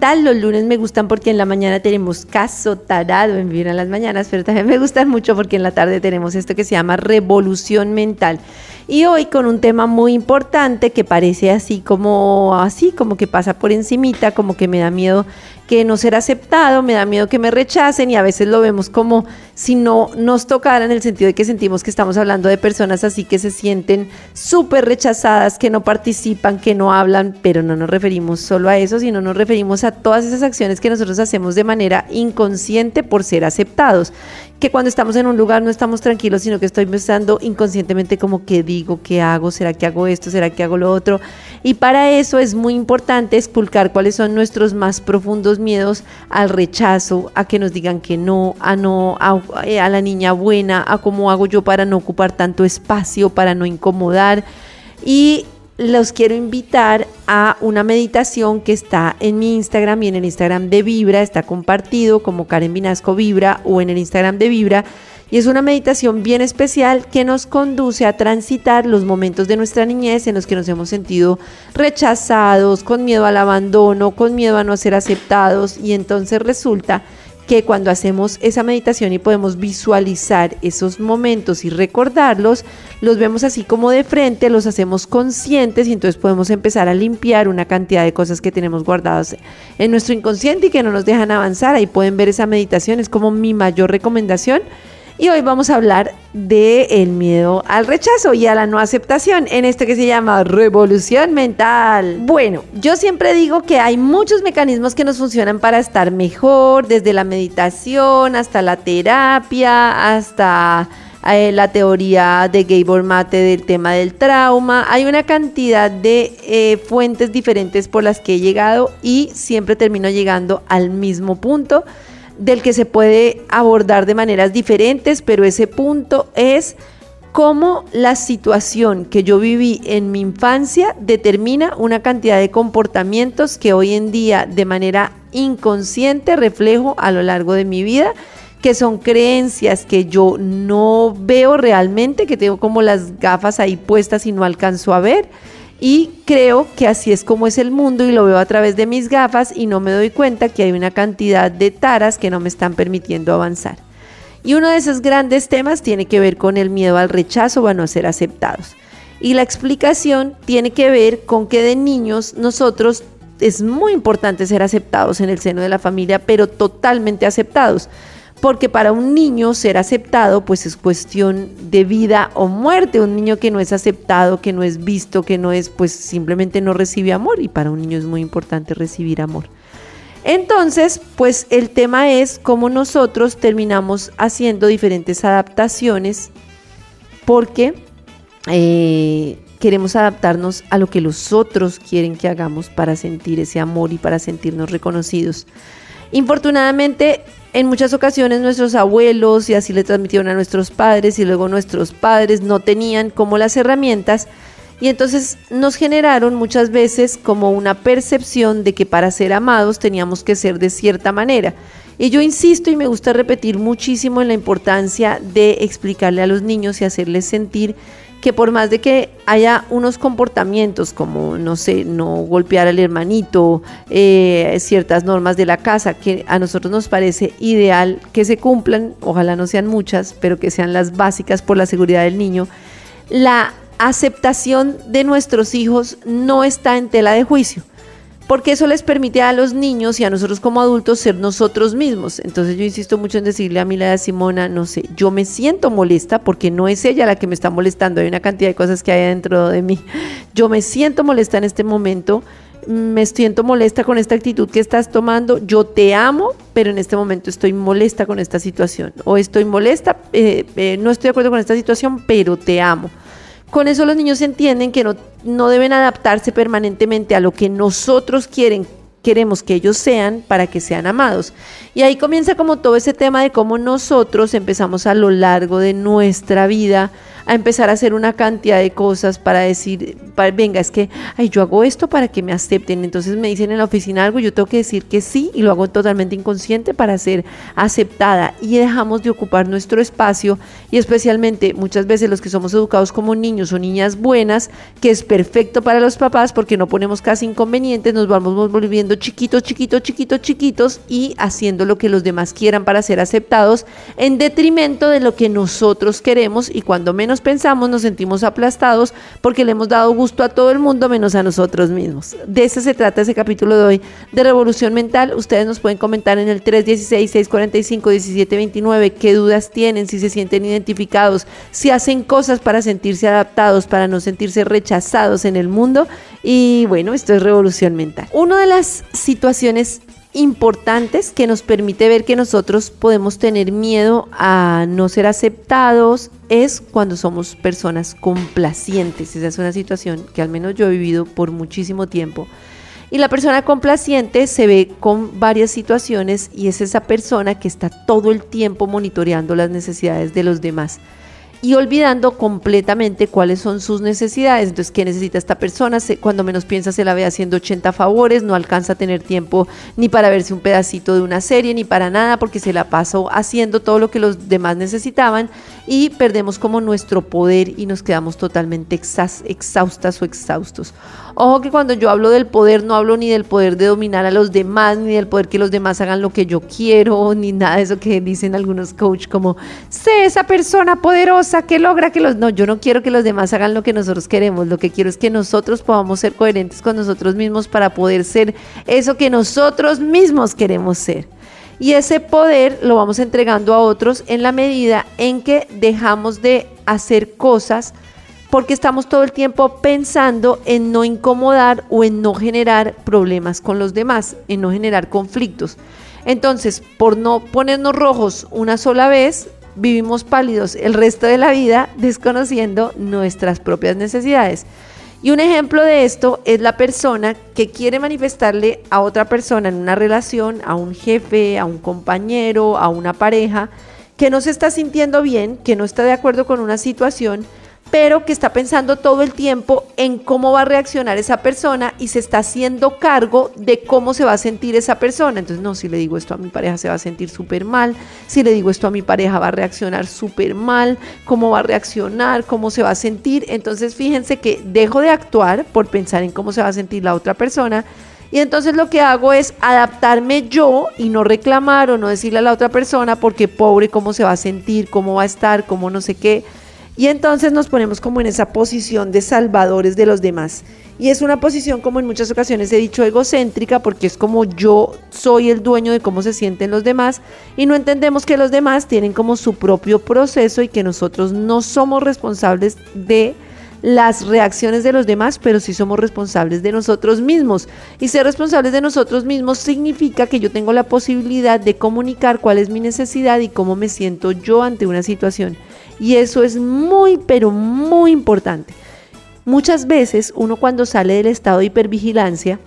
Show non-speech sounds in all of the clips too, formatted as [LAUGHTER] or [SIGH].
Los lunes me gustan porque en la mañana tenemos caso tarado en Vibra en las mañanas, pero también me gustan mucho porque en la tarde tenemos esto que se llama Revolución Mental. Y hoy con un tema muy importante que parece así como así, como que pasa por encimita, como que me da miedo que no ser aceptado, me da miedo que me rechacen y a veces lo vemos como si no nos tocara en el sentido de que sentimos que estamos hablando de personas así que se sienten súper rechazadas, que no participan, que no hablan, pero no nos referimos solo a eso, sino nos referimos a todas esas acciones que nosotros hacemos de manera inconsciente por ser aceptados que cuando estamos en un lugar no estamos tranquilos, sino que estoy pensando inconscientemente como qué digo, qué hago, será que hago esto, será que hago lo otro. Y para eso es muy importante esculcar cuáles son nuestros más profundos miedos al rechazo, a que nos digan que no, a no, a, a la niña buena, a cómo hago yo para no ocupar tanto espacio, para no incomodar. Y los quiero invitar a una meditación que está en mi Instagram y en el Instagram de Vibra, está compartido como Karen Vinasco Vibra o en el Instagram de Vibra. Y es una meditación bien especial que nos conduce a transitar los momentos de nuestra niñez en los que nos hemos sentido rechazados, con miedo al abandono, con miedo a no ser aceptados. Y entonces resulta que cuando hacemos esa meditación y podemos visualizar esos momentos y recordarlos, los vemos así como de frente, los hacemos conscientes y entonces podemos empezar a limpiar una cantidad de cosas que tenemos guardadas en nuestro inconsciente y que no nos dejan avanzar. Ahí pueden ver esa meditación, es como mi mayor recomendación y hoy vamos a hablar de el miedo al rechazo y a la no aceptación en esto que se llama revolución mental. Bueno, yo siempre digo que hay muchos mecanismos que nos funcionan para estar mejor, desde la meditación hasta la terapia, hasta eh, la teoría de Gabor Mate del tema del trauma. Hay una cantidad de eh, fuentes diferentes por las que he llegado y siempre termino llegando al mismo punto del que se puede abordar de maneras diferentes, pero ese punto es cómo la situación que yo viví en mi infancia determina una cantidad de comportamientos que hoy en día de manera inconsciente reflejo a lo largo de mi vida, que son creencias que yo no veo realmente, que tengo como las gafas ahí puestas y no alcanzo a ver y creo que así es como es el mundo y lo veo a través de mis gafas y no me doy cuenta que hay una cantidad de taras que no me están permitiendo avanzar. Y uno de esos grandes temas tiene que ver con el miedo al rechazo o a no ser aceptados. Y la explicación tiene que ver con que de niños nosotros es muy importante ser aceptados en el seno de la familia, pero totalmente aceptados porque para un niño ser aceptado pues es cuestión de vida o muerte, un niño que no es aceptado, que no es visto, que no es pues simplemente no recibe amor y para un niño es muy importante recibir amor. Entonces, pues el tema es cómo nosotros terminamos haciendo diferentes adaptaciones porque eh, queremos adaptarnos a lo que los otros quieren que hagamos para sentir ese amor y para sentirnos reconocidos. Infortunadamente, en muchas ocasiones nuestros abuelos y así le transmitieron a nuestros padres y luego nuestros padres no tenían como las herramientas y entonces nos generaron muchas veces como una percepción de que para ser amados teníamos que ser de cierta manera. Y yo insisto y me gusta repetir muchísimo en la importancia de explicarle a los niños y hacerles sentir que por más de que haya unos comportamientos como, no sé, no golpear al hermanito, eh, ciertas normas de la casa que a nosotros nos parece ideal que se cumplan, ojalá no sean muchas, pero que sean las básicas por la seguridad del niño, la aceptación de nuestros hijos no está en tela de juicio porque eso les permite a los niños y a nosotros como adultos ser nosotros mismos. Entonces yo insisto mucho en decirle a mi la Simona, no sé, yo me siento molesta porque no es ella la que me está molestando, hay una cantidad de cosas que hay dentro de mí. Yo me siento molesta en este momento me siento molesta con esta actitud que estás tomando, yo te amo, pero en este momento estoy molesta con esta situación. O estoy molesta, eh, eh, no estoy de acuerdo con esta situación, pero te amo. Con eso los niños entienden que no, no deben adaptarse permanentemente a lo que nosotros quieren queremos que ellos sean para que sean amados. Y ahí comienza como todo ese tema de cómo nosotros empezamos a lo largo de nuestra vida a empezar a hacer una cantidad de cosas para decir, venga, es que, ay, yo hago esto para que me acepten. Entonces me dicen en la oficina algo, yo tengo que decir que sí y lo hago totalmente inconsciente para ser aceptada. Y dejamos de ocupar nuestro espacio y especialmente muchas veces los que somos educados como niños o niñas buenas, que es perfecto para los papás porque no ponemos casi inconvenientes, nos vamos volviendo chiquitos, chiquitos, chiquitos, chiquitos y haciendo lo que los demás quieran para ser aceptados en detrimento de lo que nosotros queremos y cuando menos pensamos nos sentimos aplastados porque le hemos dado gusto a todo el mundo menos a nosotros mismos. De eso se trata ese capítulo de hoy de Revolución Mental. Ustedes nos pueden comentar en el 316-645-1729 qué dudas tienen, si se sienten identificados, si hacen cosas para sentirse adaptados, para no sentirse rechazados en el mundo. Y bueno, esto es Revolución Mental. Una de las situaciones importantes que nos permite ver que nosotros podemos tener miedo a no ser aceptados es cuando somos personas complacientes. Esa es una situación que al menos yo he vivido por muchísimo tiempo. Y la persona complaciente se ve con varias situaciones y es esa persona que está todo el tiempo monitoreando las necesidades de los demás y olvidando completamente cuáles son sus necesidades. Entonces, ¿qué necesita esta persona? Cuando menos piensa se la ve haciendo 80 favores, no alcanza a tener tiempo ni para verse un pedacito de una serie, ni para nada, porque se la pasó haciendo todo lo que los demás necesitaban y perdemos como nuestro poder y nos quedamos totalmente exhaustas o exhaustos. Ojo que cuando yo hablo del poder no hablo ni del poder de dominar a los demás, ni del poder que los demás hagan lo que yo quiero, [LAUGHS] ni nada de eso que dicen algunos coach como, sé esa persona poderosa que logra que los... No, yo no quiero que los demás hagan lo que nosotros queremos, lo que quiero es que nosotros podamos ser coherentes con nosotros mismos para poder ser eso que nosotros mismos queremos ser. Y ese poder lo vamos entregando a otros en la medida en que dejamos de hacer cosas porque estamos todo el tiempo pensando en no incomodar o en no generar problemas con los demás, en no generar conflictos. Entonces, por no ponernos rojos una sola vez, vivimos pálidos el resto de la vida desconociendo nuestras propias necesidades. Y un ejemplo de esto es la persona que quiere manifestarle a otra persona en una relación, a un jefe, a un compañero, a una pareja, que no se está sintiendo bien, que no está de acuerdo con una situación pero que está pensando todo el tiempo en cómo va a reaccionar esa persona y se está haciendo cargo de cómo se va a sentir esa persona. Entonces, no, si le digo esto a mi pareja se va a sentir súper mal, si le digo esto a mi pareja va a reaccionar súper mal, cómo va a reaccionar, cómo se va a sentir. Entonces, fíjense que dejo de actuar por pensar en cómo se va a sentir la otra persona. Y entonces lo que hago es adaptarme yo y no reclamar o no decirle a la otra persona porque pobre cómo se va a sentir, cómo va a estar, cómo no sé qué y entonces nos ponemos como en esa posición de salvadores de los demás. Y es una posición, como en muchas ocasiones he dicho, egocéntrica, porque es como yo soy el dueño de cómo se sienten los demás y no entendemos que los demás tienen como su propio proceso y que nosotros no somos responsables de las reacciones de los demás, pero sí somos responsables de nosotros mismos. Y ser responsables de nosotros mismos significa que yo tengo la posibilidad de comunicar cuál es mi necesidad y cómo me siento yo ante una situación. Y eso es muy, pero muy importante. Muchas veces uno cuando sale del estado de hipervigilancia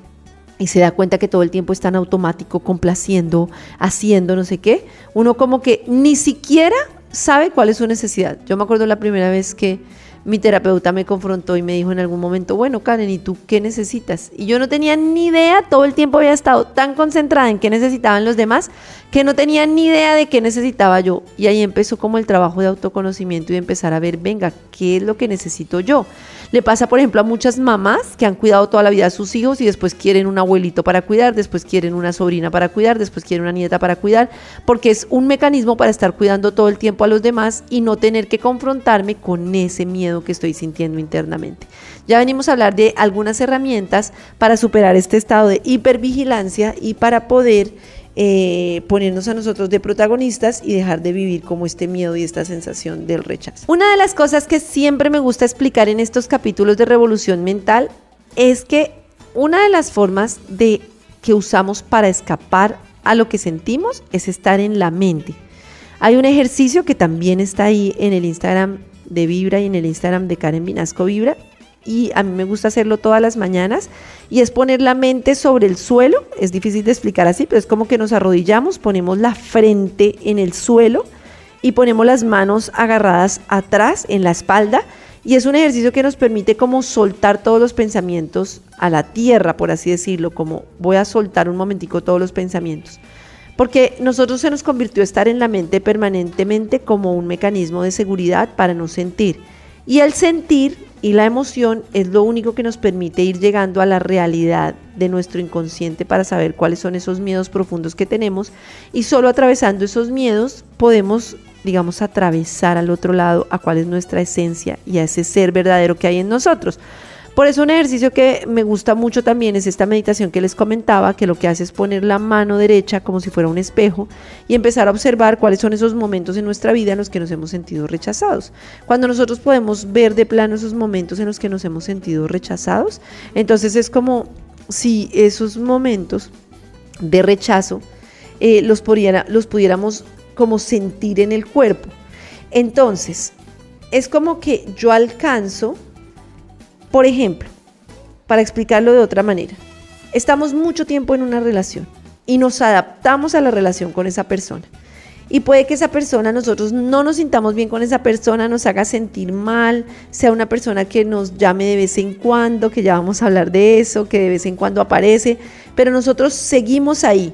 y se da cuenta que todo el tiempo está en automático, complaciendo, haciendo no sé qué, uno como que ni siquiera sabe cuál es su necesidad. Yo me acuerdo la primera vez que mi terapeuta me confrontó y me dijo en algún momento, bueno, Karen, ¿y tú qué necesitas? Y yo no tenía ni idea, todo el tiempo había estado tan concentrada en qué necesitaban los demás, que no tenía ni idea de qué necesitaba yo. Y ahí empezó como el trabajo de autoconocimiento y empezar a ver, venga, ¿qué es lo que necesito yo? Le pasa, por ejemplo, a muchas mamás que han cuidado toda la vida a sus hijos y después quieren un abuelito para cuidar, después quieren una sobrina para cuidar, después quieren una nieta para cuidar, porque es un mecanismo para estar cuidando todo el tiempo a los demás y no tener que confrontarme con ese miedo que estoy sintiendo internamente. Ya venimos a hablar de algunas herramientas para superar este estado de hipervigilancia y para poder eh, ponernos a nosotros de protagonistas y dejar de vivir como este miedo y esta sensación del rechazo. Una de las cosas que siempre me gusta explicar en estos capítulos de Revolución Mental es que una de las formas de que usamos para escapar a lo que sentimos es estar en la mente. Hay un ejercicio que también está ahí en el Instagram de Vibra y en el Instagram de Karen Vinasco Vibra y a mí me gusta hacerlo todas las mañanas y es poner la mente sobre el suelo, es difícil de explicar así, pero es como que nos arrodillamos, ponemos la frente en el suelo y ponemos las manos agarradas atrás en la espalda y es un ejercicio que nos permite como soltar todos los pensamientos a la tierra, por así decirlo, como voy a soltar un momentico todos los pensamientos. Porque nosotros se nos convirtió estar en la mente permanentemente como un mecanismo de seguridad para no sentir. Y el sentir y la emoción es lo único que nos permite ir llegando a la realidad de nuestro inconsciente para saber cuáles son esos miedos profundos que tenemos. Y solo atravesando esos miedos podemos, digamos, atravesar al otro lado a cuál es nuestra esencia y a ese ser verdadero que hay en nosotros. Por eso un ejercicio que me gusta mucho también es esta meditación que les comentaba, que lo que hace es poner la mano derecha como si fuera un espejo y empezar a observar cuáles son esos momentos en nuestra vida en los que nos hemos sentido rechazados. Cuando nosotros podemos ver de plano esos momentos en los que nos hemos sentido rechazados, entonces es como si esos momentos de rechazo eh, los, los pudiéramos como sentir en el cuerpo. Entonces, es como que yo alcanzo por ejemplo, para explicarlo de otra manera, estamos mucho tiempo en una relación y nos adaptamos a la relación con esa persona. Y puede que esa persona, nosotros no nos sintamos bien con esa persona, nos haga sentir mal, sea una persona que nos llame de vez en cuando, que ya vamos a hablar de eso, que de vez en cuando aparece, pero nosotros seguimos ahí,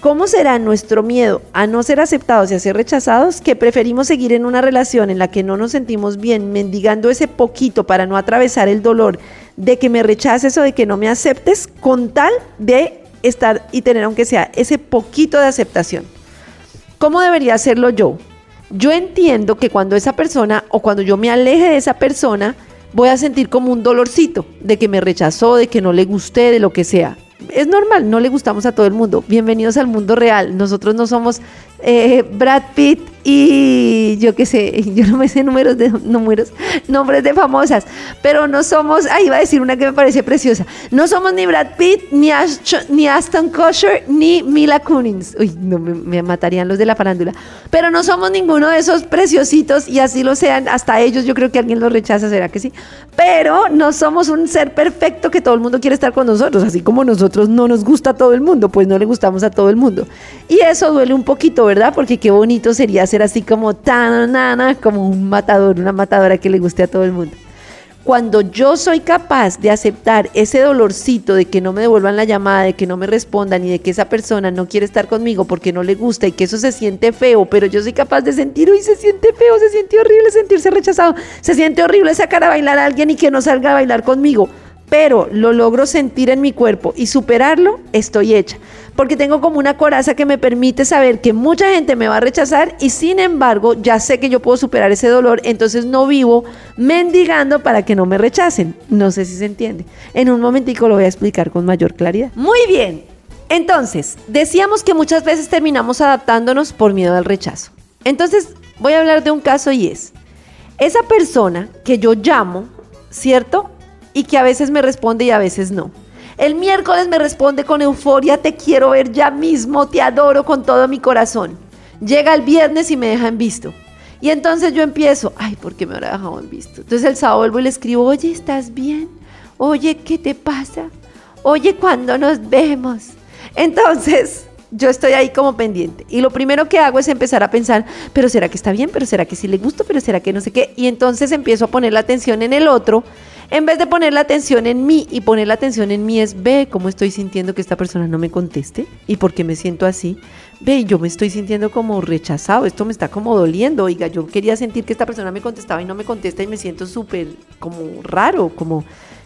¿Cómo será nuestro miedo a no ser aceptados y a ser rechazados que preferimos seguir en una relación en la que no nos sentimos bien, mendigando ese poquito para no atravesar el dolor de que me rechaces o de que no me aceptes, con tal de estar y tener aunque sea ese poquito de aceptación? ¿Cómo debería hacerlo yo? Yo entiendo que cuando esa persona o cuando yo me aleje de esa persona, voy a sentir como un dolorcito de que me rechazó, de que no le gusté, de lo que sea es normal, no le gustamos a todo el mundo. Bienvenidos al mundo real. Nosotros no somos eh, Brad Pitt y yo qué sé, [LAUGHS] yo no me sé números de números, nombres de famosas, pero no somos, ahí iba a decir una que me parece preciosa, no somos ni Brad Pitt, ni, ni Aston Kutcher, ni Mila Kunis. Uy, no me, matarían los de la farándula, pero no somos ninguno de esos preciositos y así lo sean, hasta ellos yo creo que alguien los rechaza, será que sí, pero no somos un ser perfecto que todo el mundo quiere estar con nosotros, así como nosotros no nos gusta a todo el mundo, pues no le gustamos a todo el mundo. Y eso duele un poquito, ¿verdad? Porque qué bonito sería ser así como tan nana, como un matador, una matadora que le guste a todo el mundo. Cuando yo soy capaz de aceptar ese dolorcito de que no me devuelvan la llamada, de que no me respondan y de que esa persona no quiere estar conmigo porque no le gusta y que eso se siente feo, pero yo soy capaz de sentir, uy, se siente feo, se siente horrible sentirse rechazado, se siente horrible sacar a bailar a alguien y que no salga a bailar conmigo pero lo logro sentir en mi cuerpo y superarlo, estoy hecha. Porque tengo como una coraza que me permite saber que mucha gente me va a rechazar y sin embargo ya sé que yo puedo superar ese dolor, entonces no vivo mendigando para que no me rechacen. No sé si se entiende. En un momentico lo voy a explicar con mayor claridad. Muy bien. Entonces, decíamos que muchas veces terminamos adaptándonos por miedo al rechazo. Entonces, voy a hablar de un caso y es, esa persona que yo llamo, ¿cierto? Y que a veces me responde y a veces no. El miércoles me responde con euforia, te quiero ver ya mismo, te adoro con todo mi corazón. Llega el viernes y me deja en visto. Y entonces yo empiezo, ay, ¿por qué me habrá dejado en visto? Entonces el sábado vuelvo y le escribo, oye, ¿estás bien? Oye, ¿qué te pasa? Oye, ¿cuándo nos vemos? Entonces yo estoy ahí como pendiente. Y lo primero que hago es empezar a pensar, pero ¿será que está bien? ¿Pero será que sí le gusto? ¿Pero será que no sé qué? Y entonces empiezo a poner la atención en el otro en vez de poner la atención en mí y poner la atención en mí es, ve cómo estoy sintiendo que esta persona no me conteste y por qué me siento así. Ve, yo me estoy sintiendo como rechazado, esto me está como doliendo. Oiga, yo quería sentir que esta persona me contestaba y no me contesta y me siento súper como raro, como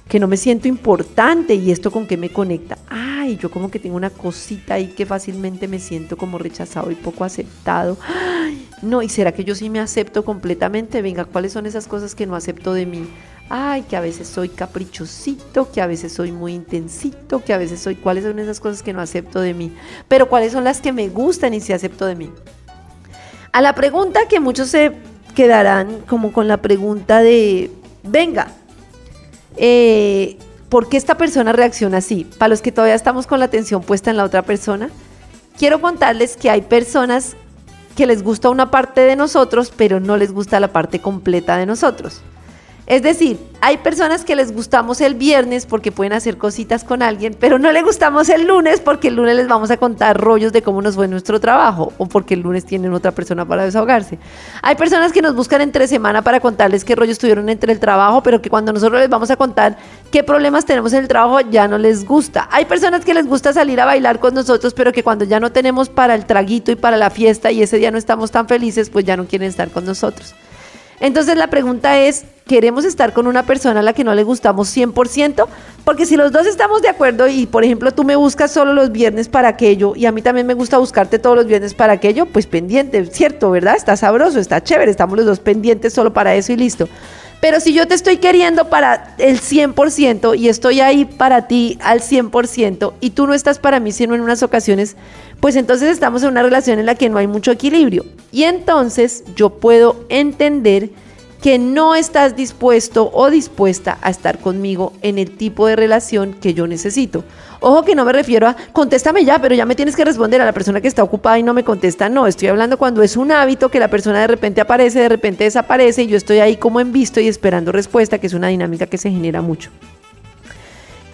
que no me siento importante y esto con qué me conecta. Ay, yo como que tengo una cosita ahí que fácilmente me siento como rechazado y poco aceptado. Ay, no, ¿y será que yo sí me acepto completamente? Venga, ¿cuáles son esas cosas que no acepto de mí? Ay, que a veces soy caprichosito, que a veces soy muy intensito, que a veces soy, ¿cuáles son esas cosas que no acepto de mí? Pero ¿cuáles son las que me gustan y si acepto de mí? A la pregunta que muchos se quedarán como con la pregunta de, venga, eh, ¿por qué esta persona reacciona así? Para los que todavía estamos con la atención puesta en la otra persona, quiero contarles que hay personas que les gusta una parte de nosotros, pero no les gusta la parte completa de nosotros. Es decir, hay personas que les gustamos el viernes porque pueden hacer cositas con alguien, pero no les gustamos el lunes porque el lunes les vamos a contar rollos de cómo nos fue nuestro trabajo o porque el lunes tienen otra persona para desahogarse. Hay personas que nos buscan entre semana para contarles qué rollos tuvieron entre el trabajo, pero que cuando nosotros les vamos a contar qué problemas tenemos en el trabajo ya no les gusta. Hay personas que les gusta salir a bailar con nosotros, pero que cuando ya no tenemos para el traguito y para la fiesta y ese día no estamos tan felices, pues ya no quieren estar con nosotros. Entonces la pregunta es, ¿queremos estar con una persona a la que no le gustamos 100%? Porque si los dos estamos de acuerdo y por ejemplo tú me buscas solo los viernes para aquello y a mí también me gusta buscarte todos los viernes para aquello, pues pendiente, ¿cierto? ¿Verdad? Está sabroso, está chévere, estamos los dos pendientes solo para eso y listo. Pero si yo te estoy queriendo para el 100% y estoy ahí para ti al 100% y tú no estás para mí sino en unas ocasiones, pues entonces estamos en una relación en la que no hay mucho equilibrio. Y entonces yo puedo entender que no estás dispuesto o dispuesta a estar conmigo en el tipo de relación que yo necesito. Ojo que no me refiero a contéstame ya, pero ya me tienes que responder a la persona que está ocupada y no me contesta. No, estoy hablando cuando es un hábito que la persona de repente aparece, de repente desaparece y yo estoy ahí como en visto y esperando respuesta, que es una dinámica que se genera mucho.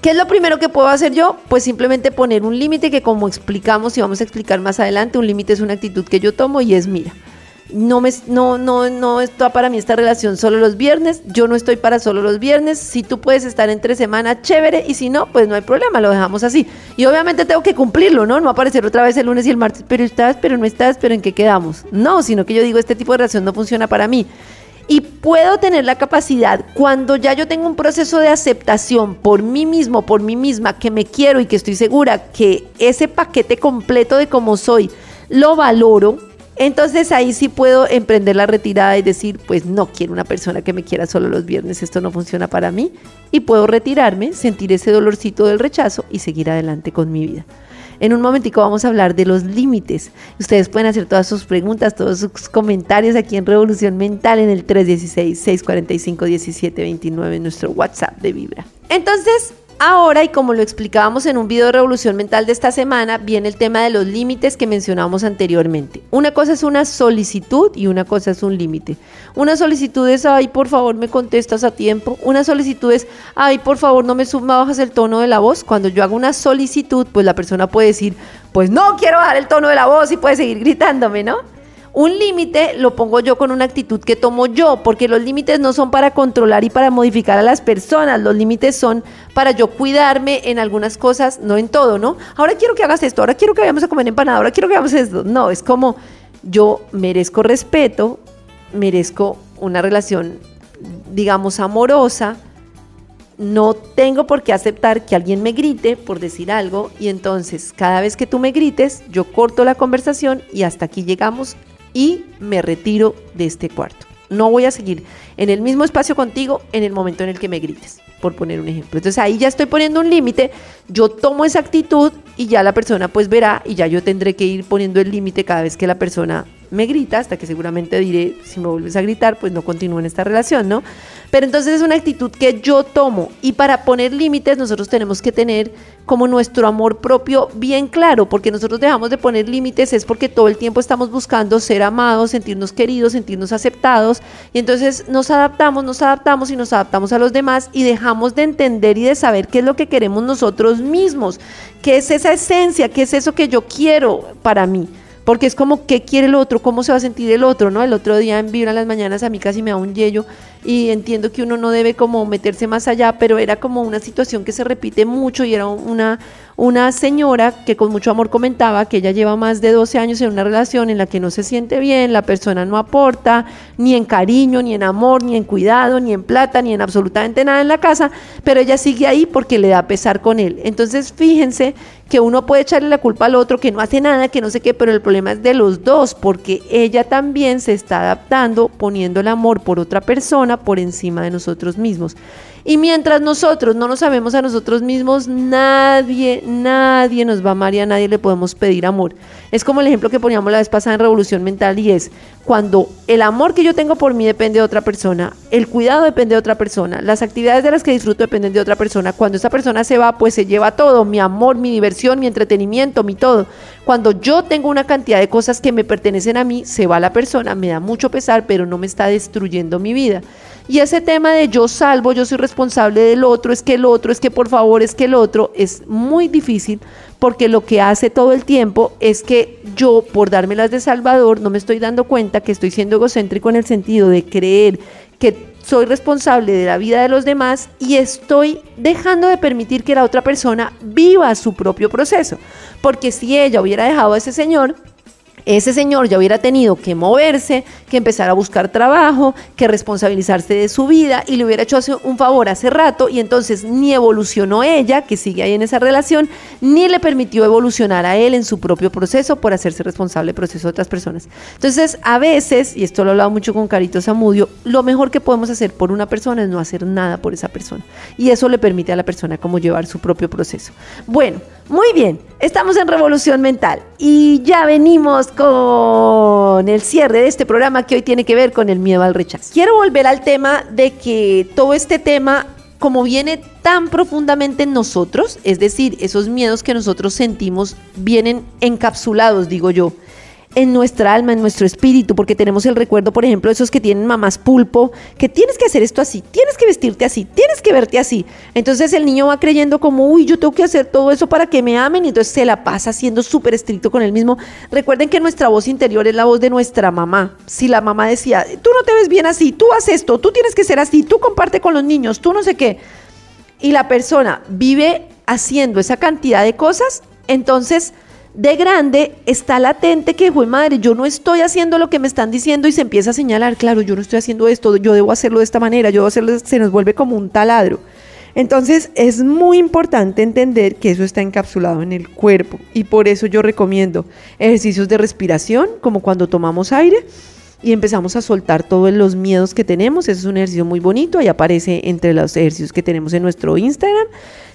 ¿Qué es lo primero que puedo hacer yo? Pues simplemente poner un límite que como explicamos y vamos a explicar más adelante, un límite es una actitud que yo tomo y es mira. No, me, no, no, no está para mí esta relación solo los viernes, yo no estoy para solo los viernes, si tú puedes estar entre semana, chévere, y si no, pues no hay problema, lo dejamos así. Y obviamente tengo que cumplirlo, ¿no? No aparecer otra vez el lunes y el martes, pero estás, pero no estás, pero ¿en qué quedamos? No, sino que yo digo, este tipo de relación no funciona para mí y puedo tener la capacidad, cuando ya yo tengo un proceso de aceptación por mí mismo, por mí misma, que me quiero y que estoy segura que ese paquete completo de cómo soy lo valoro, entonces ahí sí puedo emprender la retirada y decir, pues no quiero una persona que me quiera solo los viernes, esto no funciona para mí, y puedo retirarme, sentir ese dolorcito del rechazo y seguir adelante con mi vida. En un momentico vamos a hablar de los límites. Ustedes pueden hacer todas sus preguntas, todos sus comentarios aquí en Revolución Mental en el 316-645-1729 en nuestro WhatsApp de Vibra. Entonces, Ahora, y como lo explicábamos en un video de Revolución Mental de esta semana, viene el tema de los límites que mencionamos anteriormente. Una cosa es una solicitud y una cosa es un límite. Una solicitud es, ay, por favor, me contestas a tiempo. Una solicitud es, ay, por favor, no me, me bajas el tono de la voz. Cuando yo hago una solicitud, pues la persona puede decir, pues no quiero bajar el tono de la voz y puede seguir gritándome, ¿no? Un límite lo pongo yo con una actitud que tomo yo, porque los límites no son para controlar y para modificar a las personas, los límites son para yo cuidarme en algunas cosas, no en todo, ¿no? Ahora quiero que hagas esto, ahora quiero que vayamos a comer empanada, ahora quiero que hagamos esto. No, es como yo merezco respeto, merezco una relación, digamos, amorosa, no tengo por qué aceptar que alguien me grite por decir algo y entonces cada vez que tú me grites yo corto la conversación y hasta aquí llegamos y me retiro de este cuarto. No voy a seguir en el mismo espacio contigo en el momento en el que me grites, por poner un ejemplo. Entonces ahí ya estoy poniendo un límite, yo tomo esa actitud y ya la persona pues verá y ya yo tendré que ir poniendo el límite cada vez que la persona me grita, hasta que seguramente diré, si me vuelves a gritar, pues no continúo en esta relación, ¿no? Pero entonces es una actitud que yo tomo y para poner límites nosotros tenemos que tener como nuestro amor propio bien claro, porque nosotros dejamos de poner límites es porque todo el tiempo estamos buscando ser amados, sentirnos queridos, sentirnos aceptados y entonces nos adaptamos, nos adaptamos y nos adaptamos a los demás y dejamos de entender y de saber qué es lo que queremos nosotros mismos, qué es esa esencia, qué es eso que yo quiero para mí porque es como qué quiere el otro, cómo se va a sentir el otro, ¿no? El otro día en Vibra las mañanas a mí casi me da un yello y entiendo que uno no debe como meterse más allá, pero era como una situación que se repite mucho y era una una señora que con mucho amor comentaba que ella lleva más de 12 años en una relación en la que no se siente bien, la persona no aporta ni en cariño, ni en amor, ni en cuidado, ni en plata, ni en absolutamente nada en la casa, pero ella sigue ahí porque le da pesar con él. Entonces, fíjense que uno puede echarle la culpa al otro, que no hace nada, que no sé qué, pero el problema es de los dos, porque ella también se está adaptando, poniendo el amor por otra persona, por encima de nosotros mismos. Y mientras nosotros no nos sabemos a nosotros mismos, nadie, nadie nos va a amar y a nadie le podemos pedir amor. Es como el ejemplo que poníamos la vez pasada en Revolución Mental y es cuando el amor que yo tengo por mí depende de otra persona, el cuidado depende de otra persona, las actividades de las que disfruto dependen de otra persona. Cuando esa persona se va, pues se lleva todo, mi amor, mi diversión, mi entretenimiento, mi todo. Cuando yo tengo una cantidad de cosas que me pertenecen a mí, se va la persona, me da mucho pesar, pero no me está destruyendo mi vida. Y ese tema de yo salvo, yo soy responsable del otro, es que el otro, es que por favor, es que el otro, es muy difícil porque lo que hace todo el tiempo es que yo, por dármelas de Salvador, no me estoy dando cuenta que estoy siendo egocéntrico en el sentido de creer que soy responsable de la vida de los demás y estoy dejando de permitir que la otra persona viva su propio proceso. Porque si ella hubiera dejado a ese señor, ese señor ya hubiera tenido que moverse, que empezar a buscar trabajo, que responsabilizarse de su vida y le hubiera hecho un favor hace rato y entonces ni evolucionó ella, que sigue ahí en esa relación, ni le permitió evolucionar a él en su propio proceso por hacerse responsable del proceso de otras personas. Entonces, a veces, y esto lo he hablado mucho con Carito Zamudio, lo mejor que podemos hacer por una persona es no hacer nada por esa persona. Y eso le permite a la persona como llevar su propio proceso. Bueno, muy bien, estamos en Revolución Mental y ya venimos con el cierre de este programa que hoy tiene que ver con el miedo al rechazo. Quiero volver al tema de que todo este tema, como viene tan profundamente en nosotros, es decir, esos miedos que nosotros sentimos vienen encapsulados, digo yo, en nuestra alma, en nuestro espíritu, porque tenemos el recuerdo, por ejemplo, esos que tienen mamás pulpo, que tienes que hacer esto así, tienes que vestirte así, tienes que verte así. Entonces el niño va creyendo como, uy, yo tengo que hacer todo eso para que me amen, y entonces se la pasa siendo súper estricto con él mismo. Recuerden que nuestra voz interior es la voz de nuestra mamá. Si la mamá decía, tú no te ves bien así, tú haces esto, tú tienes que ser así, tú comparte con los niños, tú no sé qué. Y la persona vive haciendo esa cantidad de cosas, entonces de grande está latente que, fue madre, yo no estoy haciendo lo que me están diciendo y se empieza a señalar, claro, yo no estoy haciendo esto, yo debo hacerlo de esta manera, yo debo hacerlo, se nos vuelve como un taladro. Entonces es muy importante entender que eso está encapsulado en el cuerpo y por eso yo recomiendo ejercicios de respiración, como cuando tomamos aire y empezamos a soltar todos los miedos que tenemos. Ese es un ejercicio muy bonito, ahí aparece entre los ejercicios que tenemos en nuestro Instagram.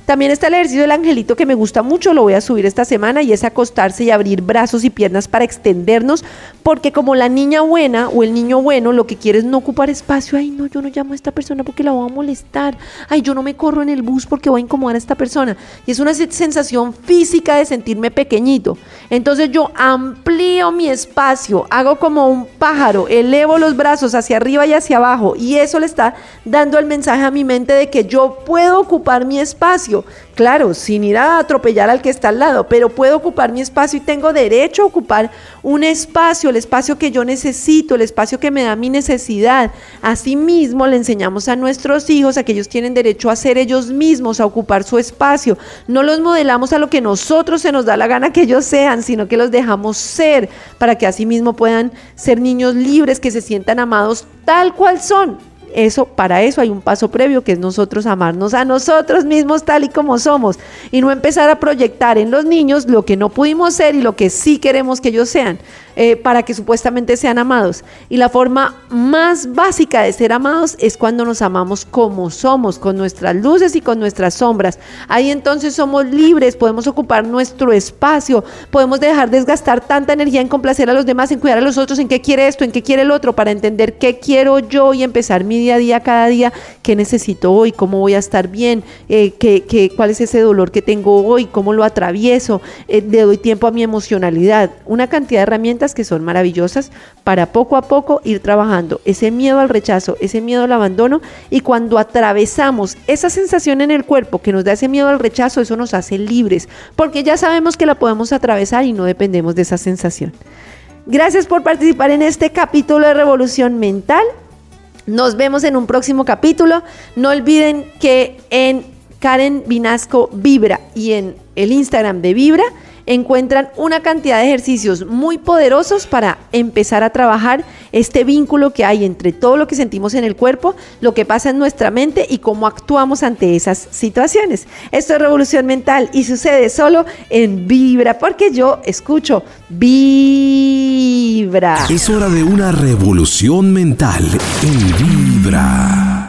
También está el ejercicio del angelito que me gusta mucho, lo voy a subir esta semana y es acostarse y abrir brazos y piernas para extendernos, porque como la niña buena o el niño bueno lo que quiere es no ocupar espacio, ay no, yo no llamo a esta persona porque la voy a molestar, ay yo no me corro en el bus porque voy a incomodar a esta persona. Y es una sensación física de sentirme pequeñito. Entonces yo amplío mi espacio, hago como un pájaro, elevo los brazos hacia arriba y hacia abajo y eso le está dando el mensaje a mi mente de que yo puedo ocupar mi espacio claro, sin ir a atropellar al que está al lado, pero puedo ocupar mi espacio y tengo derecho a ocupar un espacio, el espacio que yo necesito, el espacio que me da mi necesidad. Asimismo, le enseñamos a nuestros hijos a que ellos tienen derecho a ser ellos mismos, a ocupar su espacio. No los modelamos a lo que nosotros se nos da la gana que ellos sean, sino que los dejamos ser para que asimismo puedan ser niños libres, que se sientan amados tal cual son eso, para eso hay un paso previo que es nosotros amarnos a nosotros mismos tal y como somos y no empezar a proyectar en los niños lo que no pudimos ser y lo que sí queremos que ellos sean. Eh, para que supuestamente sean amados. Y la forma más básica de ser amados es cuando nos amamos como somos, con nuestras luces y con nuestras sombras. Ahí entonces somos libres, podemos ocupar nuestro espacio, podemos dejar desgastar tanta energía en complacer a los demás, en cuidar a los otros, en qué quiere esto, en qué quiere el otro, para entender qué quiero yo y empezar mi día a día, cada día, qué necesito hoy, cómo voy a estar bien, eh, qué, cuál es ese dolor que tengo hoy, cómo lo atravieso, eh, le doy tiempo a mi emocionalidad, una cantidad de herramientas que son maravillosas para poco a poco ir trabajando ese miedo al rechazo, ese miedo al abandono y cuando atravesamos esa sensación en el cuerpo que nos da ese miedo al rechazo, eso nos hace libres, porque ya sabemos que la podemos atravesar y no dependemos de esa sensación. Gracias por participar en este capítulo de Revolución Mental. Nos vemos en un próximo capítulo. No olviden que en Karen Vinasco Vibra y en el Instagram de Vibra encuentran una cantidad de ejercicios muy poderosos para empezar a trabajar este vínculo que hay entre todo lo que sentimos en el cuerpo, lo que pasa en nuestra mente y cómo actuamos ante esas situaciones. Esto es revolución mental y sucede solo en Vibra, porque yo escucho Vibra. Es hora de una revolución mental en Vibra.